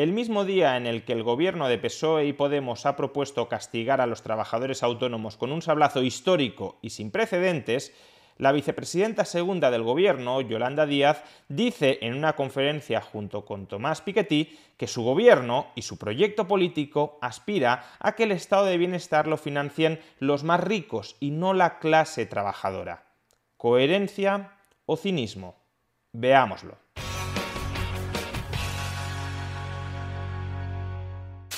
El mismo día en el que el gobierno de PSOE y Podemos ha propuesto castigar a los trabajadores autónomos con un sablazo histórico y sin precedentes, la vicepresidenta segunda del gobierno, Yolanda Díaz, dice en una conferencia junto con Tomás Piketty que su gobierno y su proyecto político aspira a que el estado de bienestar lo financien los más ricos y no la clase trabajadora. ¿Coherencia o cinismo? Veámoslo.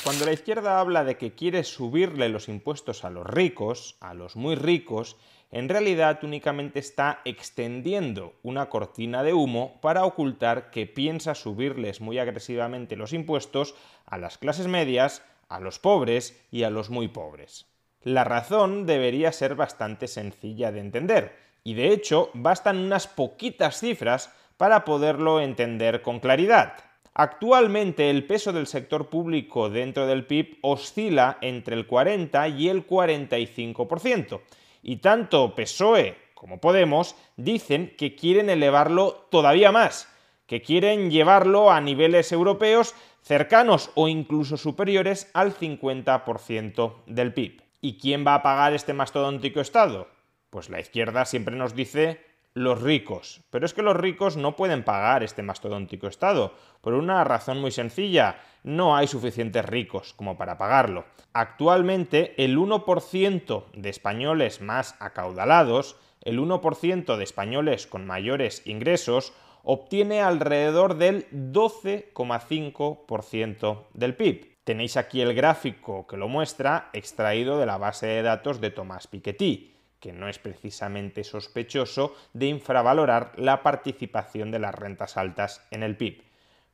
Cuando la izquierda habla de que quiere subirle los impuestos a los ricos, a los muy ricos, en realidad únicamente está extendiendo una cortina de humo para ocultar que piensa subirles muy agresivamente los impuestos a las clases medias, a los pobres y a los muy pobres. La razón debería ser bastante sencilla de entender, y de hecho bastan unas poquitas cifras para poderlo entender con claridad. Actualmente el peso del sector público dentro del PIB oscila entre el 40 y el 45%. Y tanto PSOE como Podemos dicen que quieren elevarlo todavía más, que quieren llevarlo a niveles europeos cercanos o incluso superiores al 50% del PIB. ¿Y quién va a pagar este mastodóntico Estado? Pues la izquierda siempre nos dice los ricos. Pero es que los ricos no pueden pagar este mastodóntico Estado, por una razón muy sencilla, no hay suficientes ricos como para pagarlo. Actualmente el 1% de españoles más acaudalados, el 1% de españoles con mayores ingresos, obtiene alrededor del 12,5% del PIB. Tenéis aquí el gráfico que lo muestra, extraído de la base de datos de Tomás Piketty que no es precisamente sospechoso de infravalorar la participación de las rentas altas en el PIB.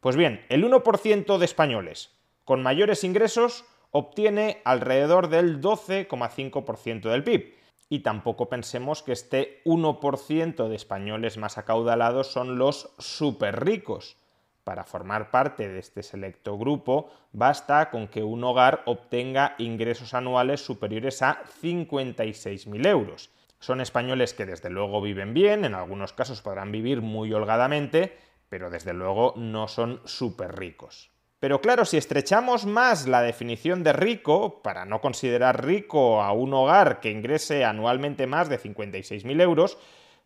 Pues bien, el 1% de españoles con mayores ingresos obtiene alrededor del 12,5% del PIB. Y tampoco pensemos que este 1% de españoles más acaudalados son los súper ricos. Para formar parte de este selecto grupo, basta con que un hogar obtenga ingresos anuales superiores a 56.000 euros. Son españoles que desde luego viven bien, en algunos casos podrán vivir muy holgadamente, pero desde luego no son súper ricos. Pero claro, si estrechamos más la definición de rico, para no considerar rico a un hogar que ingrese anualmente más de 56.000 euros,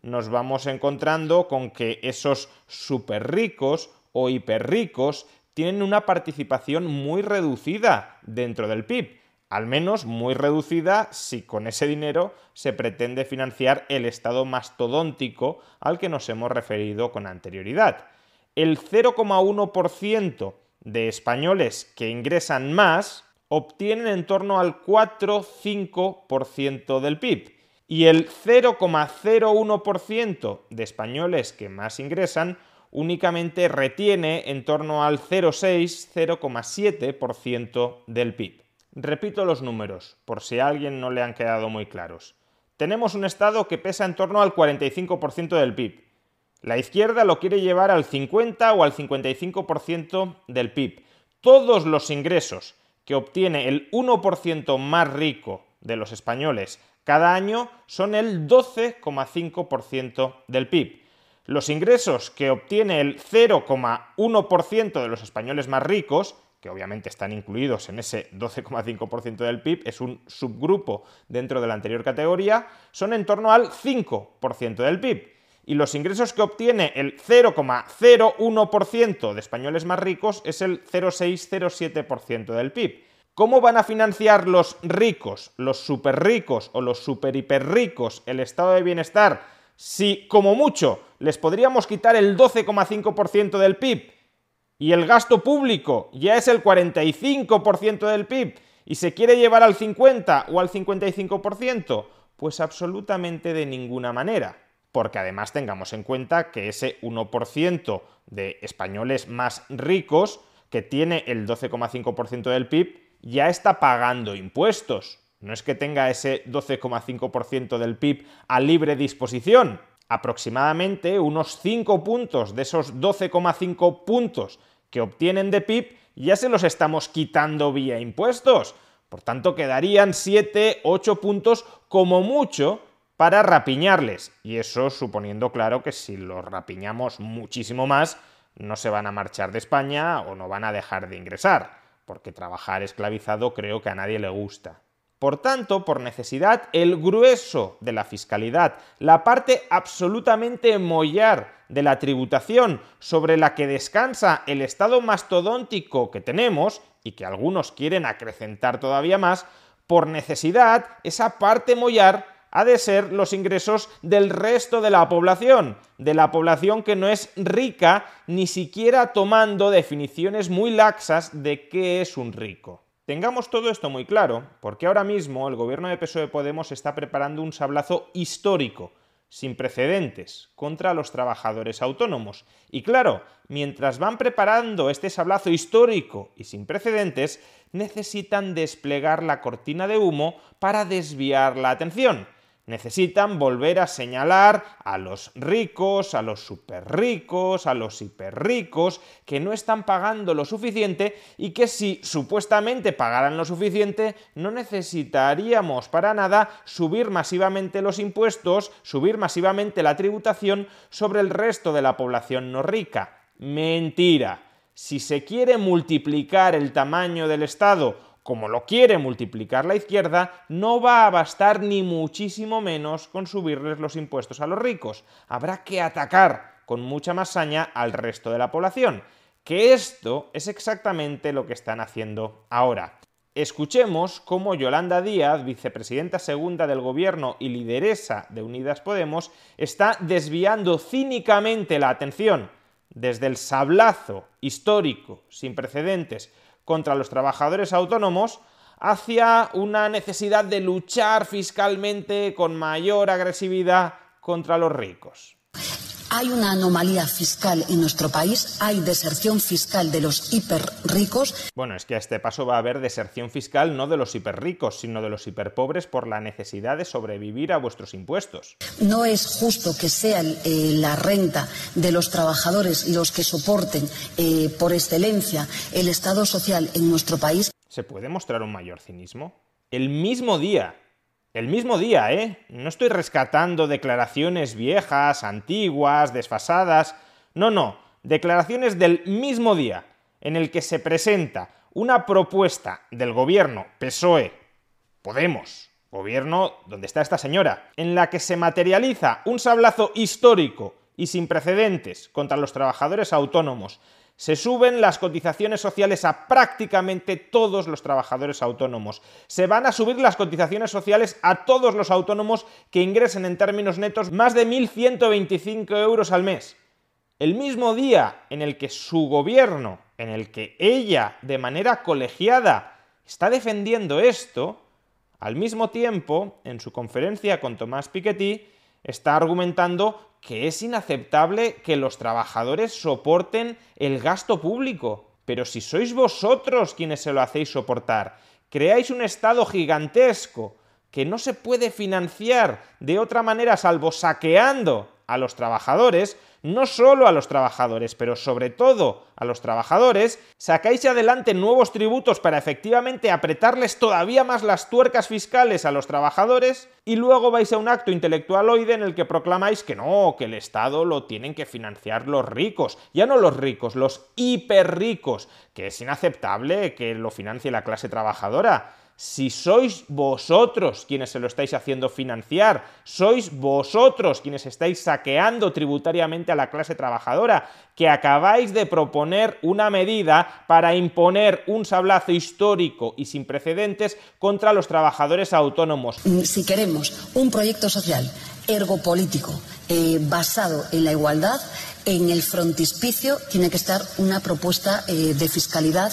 nos vamos encontrando con que esos súper ricos o hiperricos tienen una participación muy reducida dentro del PIB, al menos muy reducida si con ese dinero se pretende financiar el estado mastodóntico al que nos hemos referido con anterioridad. El 0,1% de españoles que ingresan más obtienen en torno al 4-5% del PIB y el 0,01% de españoles que más ingresan únicamente retiene en torno al 0,6-0,7% del PIB. Repito los números, por si a alguien no le han quedado muy claros. Tenemos un Estado que pesa en torno al 45% del PIB. La izquierda lo quiere llevar al 50 o al 55% del PIB. Todos los ingresos que obtiene el 1% más rico de los españoles cada año son el 12,5% del PIB. Los ingresos que obtiene el 0,1% de los españoles más ricos, que obviamente están incluidos en ese 12,5% del PIB, es un subgrupo dentro de la anterior categoría, son en torno al 5% del PIB. y los ingresos que obtiene el 0,01% de españoles más ricos es el 0,607% del PIB. ¿Cómo van a financiar los ricos, los super ricos o los super hiper ricos el estado de bienestar si, como mucho, les podríamos quitar el 12,5% del PIB y el gasto público ya es el 45% del PIB y se quiere llevar al 50 o al 55%? Pues absolutamente de ninguna manera porque además tengamos en cuenta que ese 1% de españoles más ricos, que tiene el 12,5% del PIB, ya está pagando impuestos. No es que tenga ese 12,5% del PIB a libre disposición. Aproximadamente unos 5 puntos de esos 12,5 puntos que obtienen de PIB ya se los estamos quitando vía impuestos. Por tanto, quedarían 7, 8 puntos como mucho para rapiñarles. Y eso suponiendo, claro, que si los rapiñamos muchísimo más, no se van a marchar de España o no van a dejar de ingresar, porque trabajar esclavizado creo que a nadie le gusta. Por tanto, por necesidad, el grueso de la fiscalidad, la parte absolutamente mollar de la tributación sobre la que descansa el estado mastodóntico que tenemos, y que algunos quieren acrecentar todavía más, por necesidad, esa parte mollar ha de ser los ingresos del resto de la población, de la población que no es rica ni siquiera tomando definiciones muy laxas de qué es un rico. Tengamos todo esto muy claro, porque ahora mismo el gobierno de PSOE Podemos está preparando un sablazo histórico, sin precedentes, contra los trabajadores autónomos. Y claro, mientras van preparando este sablazo histórico y sin precedentes, necesitan desplegar la cortina de humo para desviar la atención Necesitan volver a señalar a los ricos, a los super ricos, a los hiper ricos, que no están pagando lo suficiente y que si supuestamente pagaran lo suficiente, no necesitaríamos para nada subir masivamente los impuestos, subir masivamente la tributación sobre el resto de la población no rica. Mentira. Si se quiere multiplicar el tamaño del Estado como lo quiere multiplicar la izquierda, no va a bastar ni muchísimo menos con subirles los impuestos a los ricos. Habrá que atacar con mucha más saña al resto de la población. Que esto es exactamente lo que están haciendo ahora. Escuchemos cómo Yolanda Díaz, vicepresidenta segunda del gobierno y lideresa de Unidas Podemos, está desviando cínicamente la atención desde el sablazo histórico sin precedentes contra los trabajadores autónomos hacia una necesidad de luchar fiscalmente con mayor agresividad contra los ricos. Hay una anomalía fiscal en nuestro país, hay deserción fiscal de los hiperricos. Bueno, es que a este paso va a haber deserción fiscal no de los hiperricos, sino de los hiperpobres por la necesidad de sobrevivir a vuestros impuestos. No es justo que sea eh, la renta de los trabajadores los que soporten eh, por excelencia el Estado social en nuestro país. ¿Se puede mostrar un mayor cinismo? El mismo día el mismo día, ¿eh? No estoy rescatando declaraciones viejas, antiguas, desfasadas. No, no, declaraciones del mismo día en el que se presenta una propuesta del gobierno PSOE, Podemos, gobierno donde está esta señora, en la que se materializa un sablazo histórico y sin precedentes contra los trabajadores autónomos, se suben las cotizaciones sociales a prácticamente todos los trabajadores autónomos. Se van a subir las cotizaciones sociales a todos los autónomos que ingresen en términos netos más de 1.125 euros al mes. El mismo día en el que su gobierno, en el que ella, de manera colegiada, está defendiendo esto, al mismo tiempo, en su conferencia con Tomás Piketty, está argumentando que es inaceptable que los trabajadores soporten el gasto público. Pero si sois vosotros quienes se lo hacéis soportar, creáis un Estado gigantesco que no se puede financiar de otra manera salvo saqueando a los trabajadores, no solo a los trabajadores, pero sobre todo a los trabajadores, sacáis adelante nuevos tributos para efectivamente apretarles todavía más las tuercas fiscales a los trabajadores y luego vais a un acto intelectualoide en el que proclamáis que no, que el Estado lo tienen que financiar los ricos, ya no los ricos, los hiperricos, que es inaceptable que lo financie la clase trabajadora. Si sois vosotros quienes se lo estáis haciendo financiar, sois vosotros quienes estáis saqueando tributariamente a la clase trabajadora, que acabáis de proponer una medida para imponer un sablazo histórico y sin precedentes contra los trabajadores autónomos. Si queremos un proyecto social ergopolítico eh, basado en la igualdad, en el frontispicio tiene que estar una propuesta eh, de fiscalidad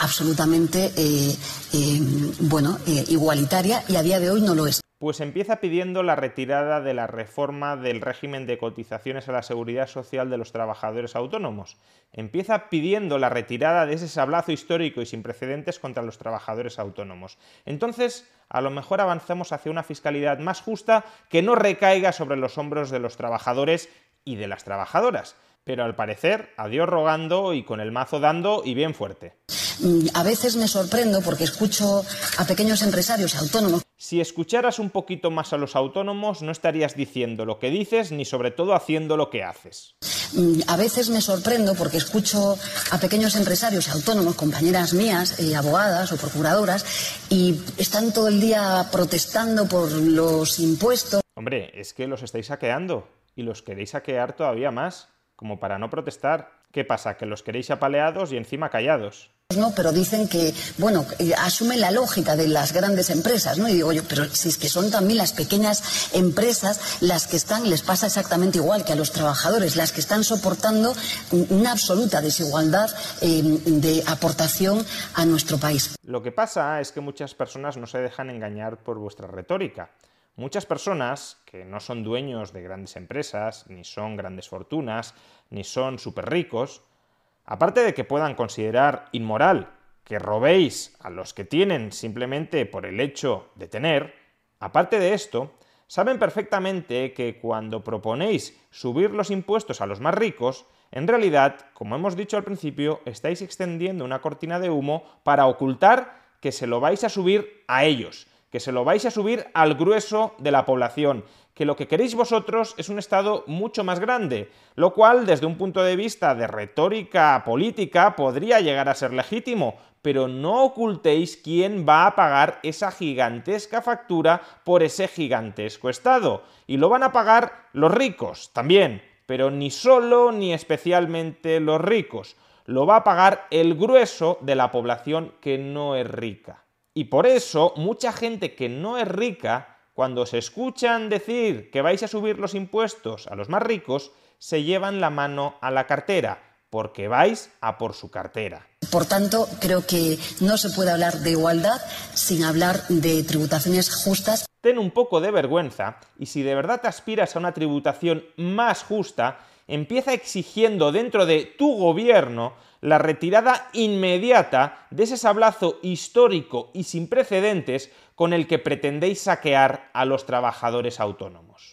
absolutamente eh, eh, bueno, eh, igualitaria y a día de hoy no lo es. Pues empieza pidiendo la retirada de la reforma del régimen de cotizaciones a la seguridad social de los trabajadores autónomos. Empieza pidiendo la retirada de ese sablazo histórico y sin precedentes contra los trabajadores autónomos. Entonces, a lo mejor avanzamos hacia una fiscalidad más justa que no recaiga sobre los hombros de los trabajadores y de las trabajadoras. Pero al parecer, a Dios rogando y con el mazo dando y bien fuerte. Mm, a veces me sorprendo porque escucho a pequeños empresarios autónomos. Si escucharas un poquito más a los autónomos, no estarías diciendo lo que dices ni sobre todo haciendo lo que haces. Mm, a veces me sorprendo porque escucho a pequeños empresarios autónomos, compañeras mías, eh, abogadas o procuradoras, y están todo el día protestando por los impuestos. Hombre, es que los estáis saqueando y los queréis saquear todavía más, como para no protestar. ¿Qué pasa? Que los queréis apaleados y encima callados. ¿no? Pero dicen que, bueno, asumen la lógica de las grandes empresas, ¿no? Y digo yo, pero si es que son también las pequeñas empresas las que están, les pasa exactamente igual que a los trabajadores, las que están soportando una absoluta desigualdad eh, de aportación a nuestro país. Lo que pasa es que muchas personas no se dejan engañar por vuestra retórica. Muchas personas que no son dueños de grandes empresas, ni son grandes fortunas, ni son súper ricos, Aparte de que puedan considerar inmoral que robéis a los que tienen simplemente por el hecho de tener, aparte de esto, saben perfectamente que cuando proponéis subir los impuestos a los más ricos, en realidad, como hemos dicho al principio, estáis extendiendo una cortina de humo para ocultar que se lo vais a subir a ellos, que se lo vais a subir al grueso de la población, que lo que queréis vosotros es un Estado mucho más grande, lo cual desde un punto de vista de retórica política podría llegar a ser legítimo, pero no ocultéis quién va a pagar esa gigantesca factura por ese gigantesco Estado. Y lo van a pagar los ricos también, pero ni solo ni especialmente los ricos. Lo va a pagar el grueso de la población que no es rica. Y por eso mucha gente que no es rica, cuando se escuchan decir que vais a subir los impuestos a los más ricos, se llevan la mano a la cartera, porque vais a por su cartera. Por tanto, creo que no se puede hablar de igualdad sin hablar de tributaciones justas. Ten un poco de vergüenza y si de verdad te aspiras a una tributación más justa, empieza exigiendo dentro de tu gobierno la retirada inmediata de ese sablazo histórico y sin precedentes con el que pretendéis saquear a los trabajadores autónomos.